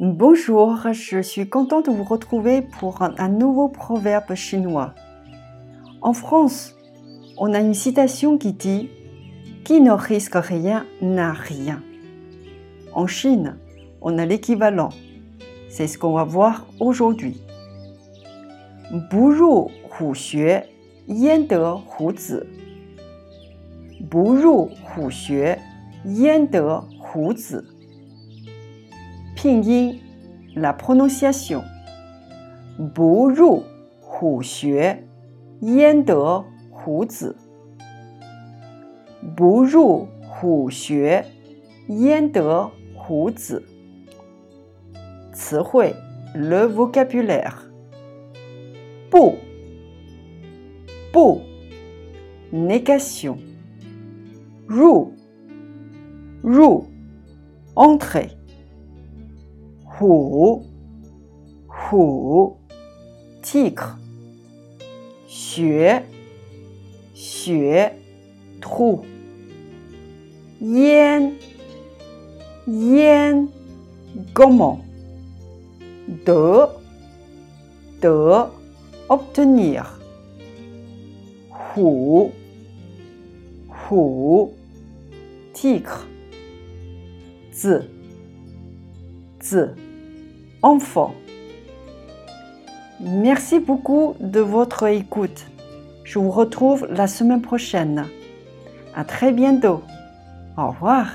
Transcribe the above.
Bonjour, je suis contente de vous retrouver pour un, nouveau proverbe chinois. En France, on a une citation qui dit Qui ne risque rien n'a rien. En Chine, on a l'équivalent. C'est ce qu'on va voir aujourd'hui. Hu xue, yan de hu zi 虎子？拼音，la prononciation。不入虎穴，焉得虎子？不入虎穴，焉得虎子？词汇，le vocabulaire。不，不，négation。入，入，entrée。 虎，虎，tick，学，学，to，烟，烟，gomo，得，得，obtenir，虎，虎，tick，字。字。，enfant。Merci beaucoup de votre écoute. Je vous retrouve la semaine prochaine. À très bientôt. Au revoir.